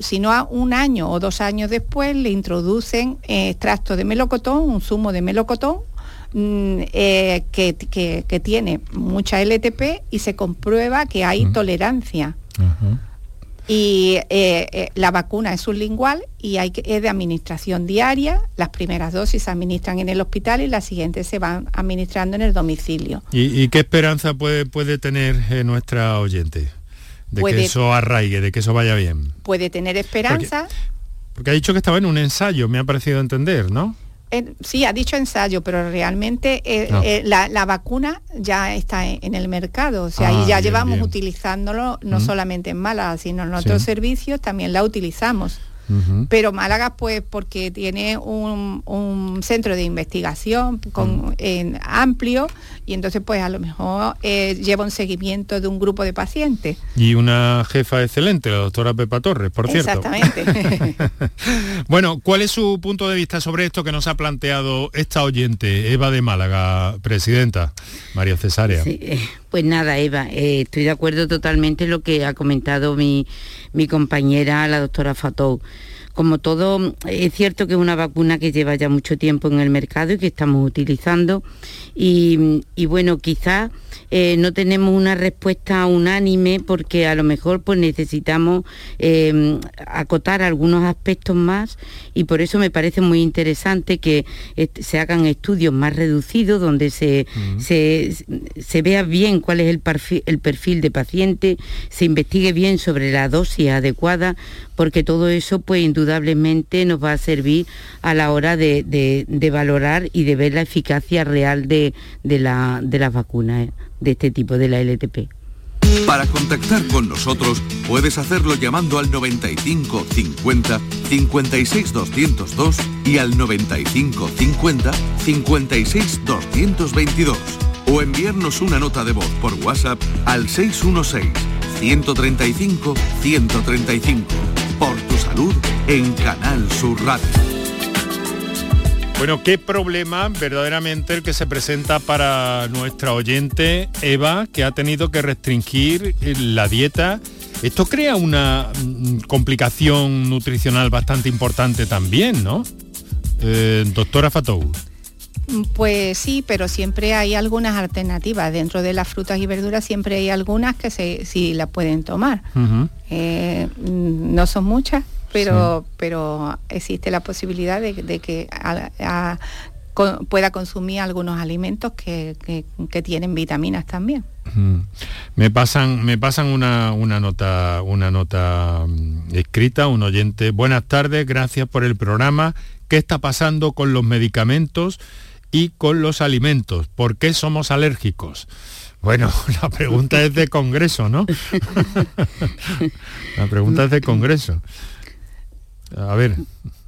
si no un año o dos años después, le introducen extracto de melocotón, un zumo de melocotón, mm, que, tiene mucha LTP y se comprueba que hay tolerancia. Y eh, eh, la vacuna es sublingual y hay que, es de administración diaria. Las primeras dosis se administran en el hospital y las siguientes se van administrando en el domicilio. ¿Y, qué esperanza puede, puede tener eh, nuestra oyente? De que eso arraigue, de que eso vaya bien. Puede tener esperanza. porque ha dicho que estaba en un ensayo, me ha parecido entender, ¿no? Sí, ha dicho ensayo, pero realmente eh, eh, la, vacuna ya está en, el mercado, o sea, y ah, ya llevamos utilizándolo no solamente en Málaga, sino en otros servicios también la utilizamos. Pero Málaga, pues, porque tiene un, centro de investigación con, amplio y entonces, pues, a lo mejor eh, lleva un seguimiento de un grupo de pacientes. Y una jefa excelente, la doctora Pepa Torres, por cierto. Exactamente. bueno, ¿cuál es su punto de vista sobre esto que nos ha planteado esta oyente, Eva de Málaga, presidenta, María Cesárea? Eh, pues nada, Eva, eh, estoy de acuerdo totalmente en lo que ha comentado mi, mi compañera, la doctora Fatou. Como todo, es cierto que es una vacuna que lleva ya mucho tiempo en el mercado y que estamos utilizando. Y, y bueno, quizás eh, no tenemos una respuesta unánime porque a lo mejor pues necesitamos eh, acotar algunos aspectos más y por eso me parece muy interesante que se hagan estudios más reducidos donde se, se, vea bien cuál es el perfil, el perfil de paciente, se investigue bien sobre la dosis adecuada porque todo eso pues indudablemente nos va a servir a la hora de, valorar y de ver la eficacia real de, la, de las vacunas. ¿eh? de este tipo de la LTP. Para contactar con nosotros puedes hacerlo llamando al 95 50 56 202 y al 95 50 56 222 o enviarnos una nota de voz por WhatsApp al 616 135 135 por tu salud en Canal Sur Radio. Bueno, qué problema verdaderamente el que se presenta para nuestra oyente Eva, que ha tenido que restringir la dieta. Esto crea una mm, complicación nutricional bastante importante también, ¿no? Eh, doctora Fatou. Pues sí, pero siempre hay algunas alternativas. Dentro de las frutas y verduras siempre hay algunas que se, sí las pueden tomar. Eh, no son muchas, pero, pero existe la posibilidad de, que pueda consumir algunos alimentos que, tienen vitaminas también. Me pasan, me pasan una, una nota, una nota mm, escrita, un oyente. Buenas tardes, gracias por el programa. ¿Qué está pasando con los medicamentos y con los alimentos? ¿Por qué somos alérgicos? Bueno, la pregunta es de Congreso, ¿no? la pregunta es de Congreso. A ver.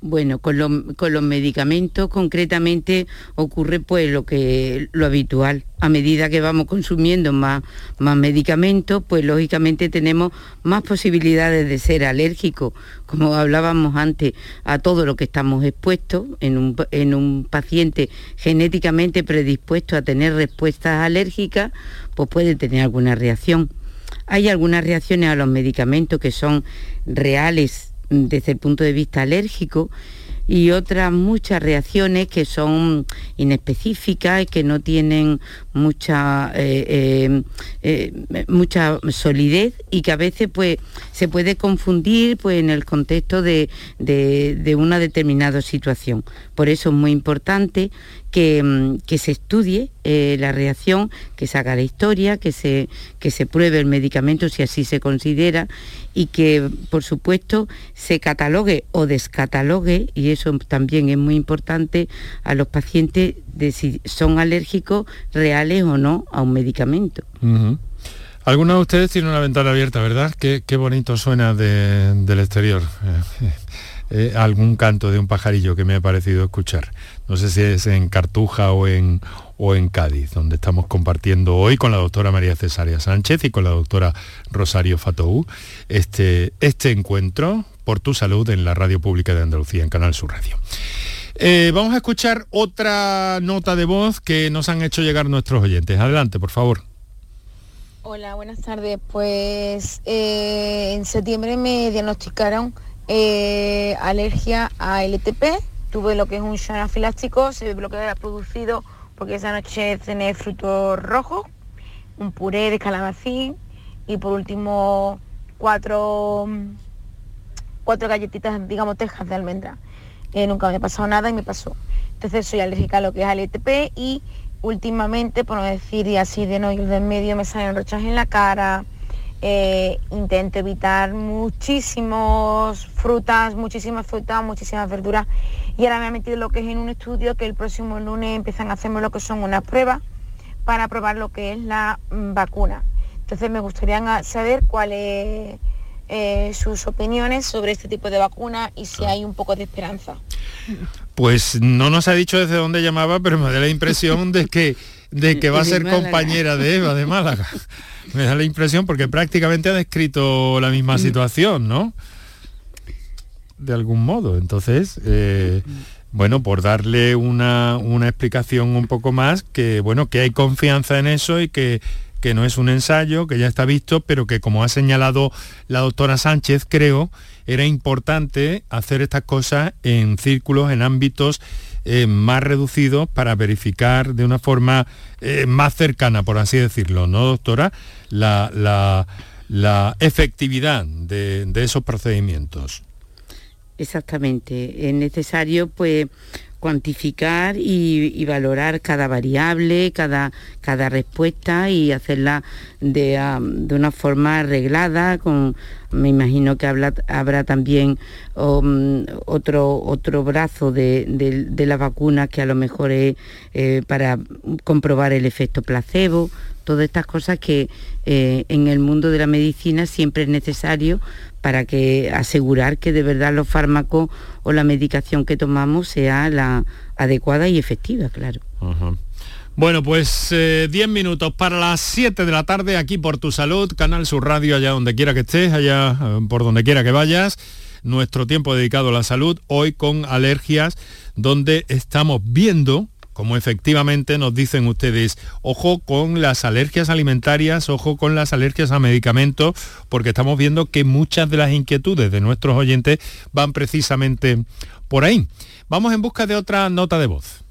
Bueno, con, los medicamentos concretamente ocurre pues lo que lo habitual. A medida que vamos consumiendo más, más medicamentos, pues lógicamente tenemos más posibilidades de ser alérgicos, como hablábamos antes, a todo lo que estamos expuestos en un, en un paciente genéticamente predispuesto a tener respuestas alérgicas, pues puede tener alguna reacción. Hay algunas reacciones a los medicamentos que son reales desde el punto de vista alérgico y otras muchas reacciones que son inespecíficas y que no tienen mucha eh, eh, eh, mucha solidez y que a veces pues se puede confundir pues en el contexto de, de una determinada situación. Por eso es muy importante Mm, que, se estudie la reacción, que se haga la historia, que se, que se pruebe el medicamento si así se considera y que, por supuesto, se catalogue o descatalogue, y eso también es muy importante, a los pacientes de si son alérgicos reales o no a un medicamento. Algunos de ustedes tienen una ventana abierta, ¿verdad? Qué, bonito suena del exterior. Eh, algún canto de un pajarillo que me ha parecido escuchar. No sé si es en Cartuja o en, o en Cádiz, donde estamos compartiendo hoy con la doctora María Cesárea Sánchez y con la doctora Rosario Fatou este, este encuentro por tu salud en la Radio Pública de Andalucía, en Canal Sur Radio. Eh, vamos a escuchar otra nota de voz que nos han hecho llegar nuestros oyentes. Adelante, por favor. Hola, buenas tardes. Pues eh, en septiembre me diagnosticaron eh, alergia a LTP, tuve lo que es un shock anafiláctico, se ve lo que había producido porque esa noche cené frutos rojos, un puré de calabacín y por último cuatro, cuatro galletitas, digamos, tejas de almendra. Eh, nunca me ha pasado nada y me pasó. Entonces soy alérgica a lo que es al ETP y últimamente, por no decir y así de no ir del medio, me salen rochas en la cara. Eh, intento evitar muchísimas frutas, muchísimas frutas, muchísimas verduras. Y ahora me ha metido lo que es en un estudio que el próximo lunes empiezan a hacerme lo que son unas pruebas para probar lo que es la vacuna. Entonces me gustaría saber cuáles eh, sus opiniones sobre este tipo de vacuna y si hay un poco de esperanza. Pues no nos ha dicho desde dónde llamaba, pero me da la impresión de que, de que va a ser compañera de Eva de Málaga. Me da la impresión porque prácticamente ha descrito la misma mm. situación, ¿no? De algún modo. Entonces, eh, bueno, por darle una, una, explicación un poco más, que bueno, que hay confianza en eso y que, que no es un ensayo, que ya está visto, pero que como ha señalado la doctora Sánchez, creo, era importante hacer estas cosas en círculos, en ámbitos eh, más reducidos para verificar de una forma eh, más cercana, por así decirlo, ¿no, doctora? La, efectividad de, de esos procedimientos. Exactamente. Es necesario, pues, cuantificar y, valorar cada variable, cada, cada respuesta y hacerla de, una forma arreglada. Me imagino que habrá también um, otro, otro brazo de, de, la vacuna que a lo mejor es eh, para comprobar el efecto placebo. Todas estas cosas que eh, en el mundo de la medicina siempre es necesario para que asegurar que de verdad los fármacos o la medicación que tomamos sea la adecuada y efectiva, claro. Bueno, pues 10 eh, minutos para las 7 de la tarde aquí por Tu Salud, Canal Sur Radio, allá donde quiera que estés, allá eh, por donde quiera que vayas. Nuestro tiempo dedicado a la salud, hoy con alergias, donde estamos viendo como efectivamente nos dicen ustedes, ojo con las alergias alimentarias, ojo con las alergias a medicamentos, porque estamos viendo que muchas de las inquietudes de nuestros oyentes van precisamente por ahí. Vamos en busca de otra nota de voz.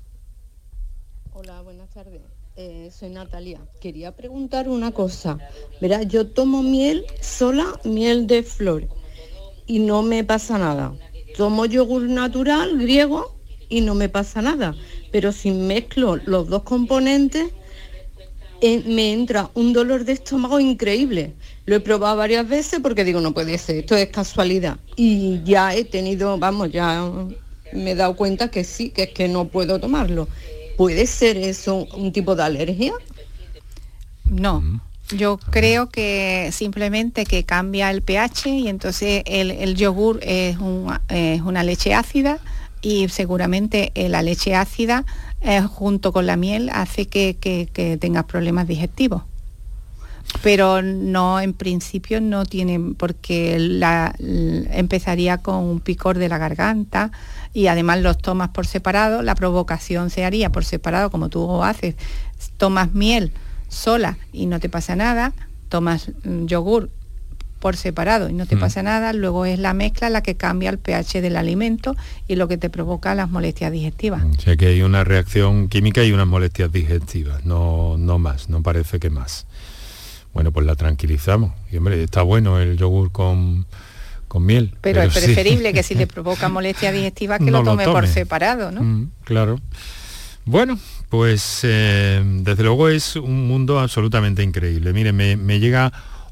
Hola, buenas tardes. Eh, soy Natalia. Quería preguntar una cosa. Verá, yo tomo miel sola, miel de flor, y no me pasa nada. Tomo yogur natural griego y no me pasa nada pero si mezclo los dos componentes, eh, me entra un dolor de estómago increíble. Lo he probado varias veces porque digo, no puede ser, esto es casualidad. Y ya he tenido, vamos, ya me he dado cuenta que sí, que es que no puedo tomarlo. ¿Puede ser eso un tipo de alergia? No. Yo creo que simplemente que cambia el pH y entonces el, yogur es, es una leche ácida y seguramente eh, la leche ácida eh, junto con la miel hace que, tengas problemas digestivos. Pero no en principio no tiene porque la, empezaría con un picor de la garganta y además los tomas por separado, la provocación se haría por separado como tú haces, tomas miel sola y no te pasa nada, tomas mm, yogur por separado y no te mm. pasa nada, luego es la mezcla la que cambia el pH del alimento y lo que te provoca las molestias digestivas. O sea que hay una reacción química y unas molestias digestivas, no, no más, no parece que más. Bueno, pues la tranquilizamos. Y hombre, está bueno el yogur con, con miel. Pero, es preferible que si le provoca molestias digestivas que lo, tome por separado, ¿no? Mm, claro. Bueno, pues eh, desde luego es un mundo absolutamente increíble. Mire, me, me llega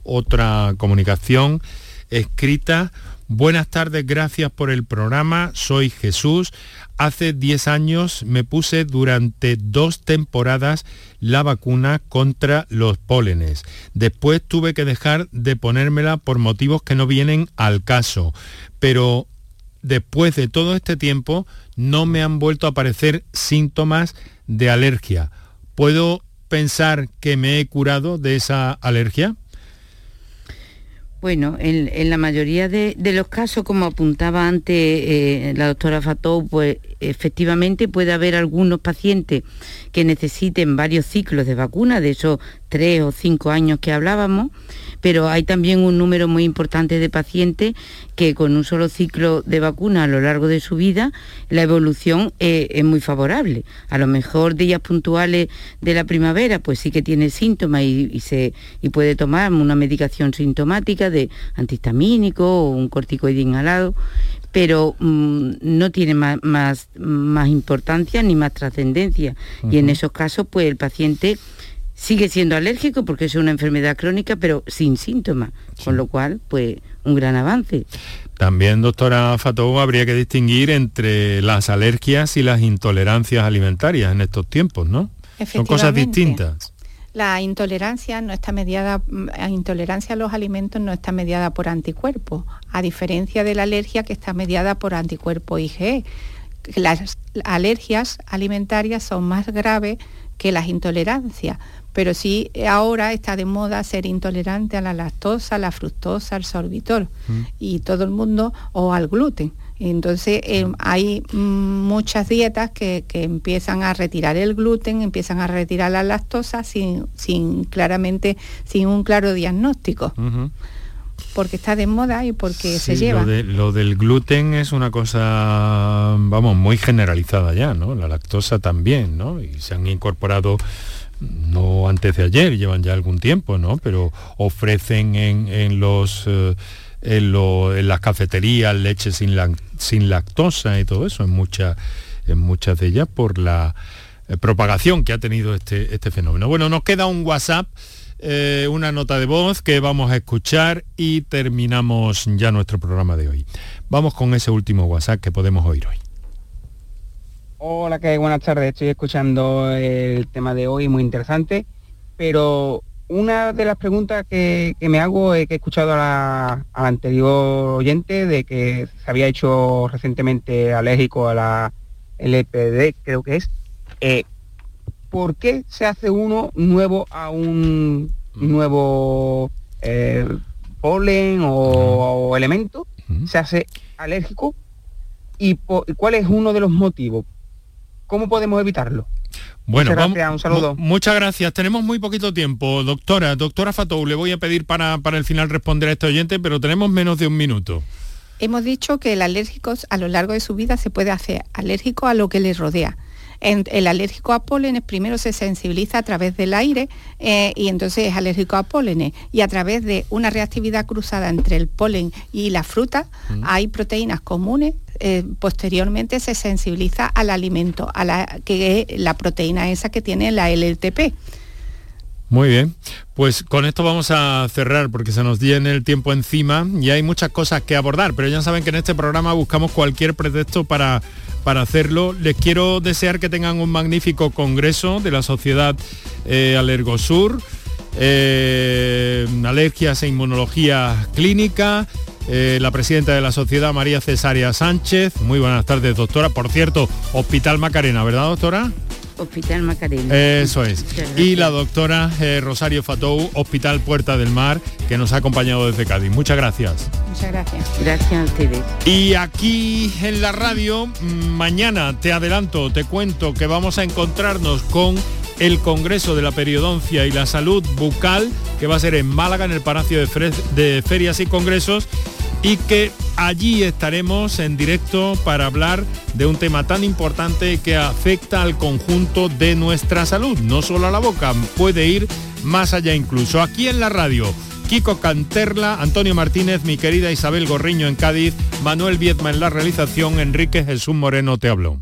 otra comunicación escrita. Buenas tardes, gracias por el programa. Soy Jesús. Hace 10 años me puse durante dos temporadas la vacuna contra los pólenes. Después tuve que dejar de ponérmela por motivos que no vienen al caso. Pero después de todo este tiempo no me han vuelto a aparecer síntomas de alergia. ¿Puedo pensar que me he curado de esa alergia? Bueno, en, la mayoría de, los casos, como apuntaba antes eh, la doctora Fatou, pues efectivamente puede haber algunos pacientes que necesiten varios ciclos de vacuna, de esos tres o cinco años que hablábamos, pero hay también un número muy importante de pacientes que con un solo ciclo de vacuna a lo largo de su vida la evolución eh, es muy favorable. A lo mejor días puntuales de la primavera pues sí que tiene síntomas y, se, y puede tomar una medicación sintomática de antihistamínico o un corticoide inhalado, pero mm, no tiene más, más, importancia ni más trascendencia. Y en esos casos, pues el paciente sigue siendo alérgico porque es una enfermedad crónica, pero sin síntomas, con lo cual, pues, un gran avance. También, doctora Fatou, habría que distinguir entre las alergias y las intolerancias alimentarias en estos tiempos, ¿no? Son cosas distintas. La intolerancia no está mediada, la intolerancia a los alimentos no está mediada por anticuerpos, a diferencia de la alergia que está mediada por anticuerpos IgE. Las alergias alimentarias son más graves que las intolerancias, pero sí ahora está de moda ser intolerante a la lactosa, la fructosa, al sorbitor mm. y todo el mundo o al gluten. Entonces eh, hay muchas dietas que, empiezan a retirar el gluten, empiezan a retirar la lactosa sin, sin claramente, sin un claro diagnóstico. porque está de moda y porque se lleva. Lo, lo, del gluten es una cosa, vamos, muy generalizada ya, ¿no? La lactosa también, ¿no? Y se han incorporado no antes de ayer, llevan ya algún tiempo, ¿no? Pero ofrecen en, los eh, en, las cafeterías leche sin, sin lactosa y todo eso, en, muchas en muchas de ellas por la eh, propagación que ha tenido este, este fenómeno. Bueno, nos queda un WhatsApp, eh, una nota de voz que vamos a escuchar y terminamos ya nuestro programa de hoy. Vamos con ese último WhatsApp que podemos oír hoy. Hola, que buenas tardes. Estoy escuchando el tema de hoy, muy interesante. Pero una de las preguntas que, me hago es que he escuchado a la, anterior oyente de que se había hecho recientemente alérgico a la LPD, creo que es. Eh, ¿Por qué se hace uno nuevo a un nuevo eh, polen o, elemento? Se hace alérgico. ¿Y cuál es uno de los motivos? ¿Cómo podemos evitarlo? Bueno, muchas gracias, un saludo. Muchas gracias. Tenemos muy poquito tiempo. Doctora, doctora Fatou, le voy a pedir para, para el final responder a este oyente, pero tenemos menos de un minuto. Hemos dicho que el alérgico a lo largo de su vida se puede hacer alérgico a lo que le rodea el alérgico a pólenes primero se sensibiliza a través del aire eh, y entonces es alérgico a pólenes y a través de una reactividad cruzada entre el polen y la fruta mm. hay proteínas comunes eh, posteriormente se sensibiliza al alimento, a la, que la proteína esa que tiene la LTP. Muy bien, pues con esto vamos a cerrar porque se nos viene el tiempo encima y hay muchas cosas que abordar, pero ya saben que en este programa buscamos cualquier pretexto para para hacerlo. Les quiero desear que tengan un magnífico congreso de la Sociedad eh, Alergosur, eh, alergias e inmunología clínica. Eh, la presidenta de la sociedad, María Cesárea Sánchez. Muy buenas tardes, doctora. Por cierto, Hospital Macarena, ¿verdad, doctora? Hospital Macarena. Eso es. Y la doctora eh, Rosario Fatou, Hospital Puerta del Mar, que nos ha acompañado desde Cádiz. Muchas gracias. Muchas gracias. Gracias a ustedes. Y aquí en la radio, mm, mañana te adelanto, te cuento que vamos a encontrarnos con el Congreso de la Periodoncia y la Salud Bucal, que va a ser en Málaga, en el Palacio de, Ferias y Congresos y que allí estaremos en directo para hablar de un tema tan importante que afecta al conjunto de nuestra salud, no solo a la boca, puede ir más allá incluso. Aquí en la radio, Kiko Canterla, Antonio Martínez, mi querida Isabel Gorriño en Cádiz, Manuel Viedma en la realización, Enrique Jesús Moreno te habló.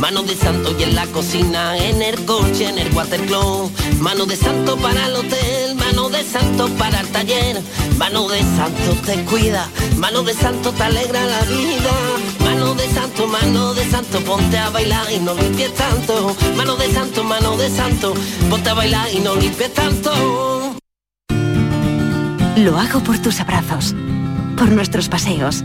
mano de santo y en la cocina, en el coche, en el watercloak, mano de santo para el hotel, mano de santo para el taller, mano de santo te cuida, mano de santo te alegra la vida, mano de santo, mano de santo, ponte a bailar y no limpies tanto, mano de santo, mano de santo, ponte a bailar y no limpies tanto. Lo hago por tus abrazos, por nuestros paseos